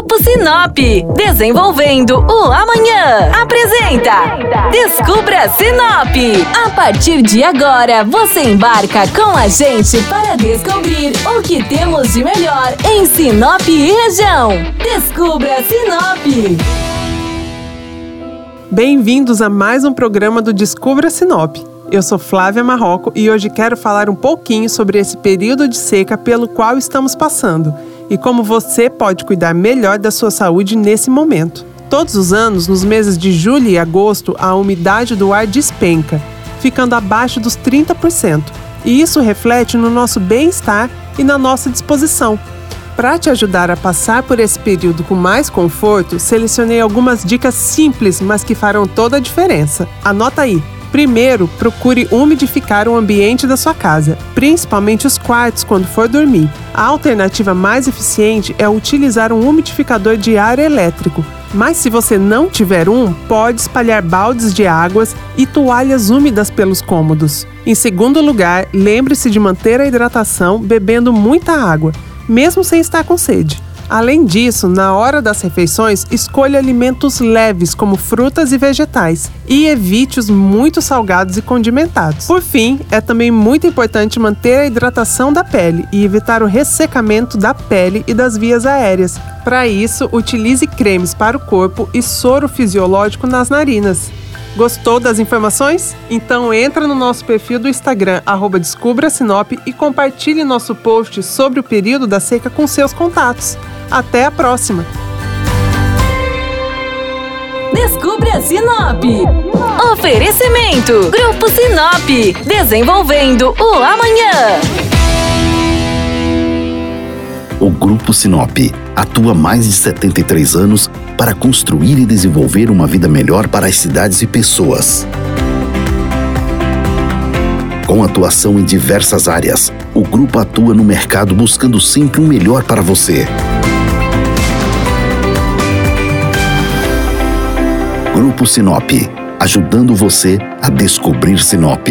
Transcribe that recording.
Grupo Sinop, desenvolvendo o amanhã. Apresenta Descubra Sinop. A partir de agora, você embarca com a gente para descobrir o que temos de melhor em Sinop e região. Descubra Sinop. Bem-vindos a mais um programa do Descubra Sinop. Eu sou Flávia Marroco e hoje quero falar um pouquinho sobre esse período de seca pelo qual estamos passando e como você pode cuidar melhor da sua saúde nesse momento. Todos os anos, nos meses de julho e agosto, a umidade do ar despenca, ficando abaixo dos 30%, e isso reflete no nosso bem-estar e na nossa disposição. Para te ajudar a passar por esse período com mais conforto, selecionei algumas dicas simples, mas que farão toda a diferença. Anota aí! Primeiro, procure umidificar o ambiente da sua casa, principalmente os quartos quando for dormir. A alternativa mais eficiente é utilizar um umidificador de ar elétrico. Mas se você não tiver um, pode espalhar baldes de águas e toalhas úmidas pelos cômodos. Em segundo lugar, lembre-se de manter a hidratação bebendo muita água, mesmo sem estar com sede. Além disso, na hora das refeições, escolha alimentos leves, como frutas e vegetais, e evite os muito salgados e condimentados. Por fim, é também muito importante manter a hidratação da pele e evitar o ressecamento da pele e das vias aéreas. Para isso, utilize cremes para o corpo e soro fisiológico nas narinas. Gostou das informações? Então entra no nosso perfil do Instagram, arroba e compartilhe nosso post sobre o período da seca com seus contatos. Até a próxima! Descubra Sinop. Oferecimento: Grupo Sinop, desenvolvendo o amanhã. Grupo Sinop atua mais de 73 anos para construir e desenvolver uma vida melhor para as cidades e pessoas. Com atuação em diversas áreas, o grupo atua no mercado buscando sempre o melhor para você. Grupo Sinop, ajudando você a descobrir Sinop.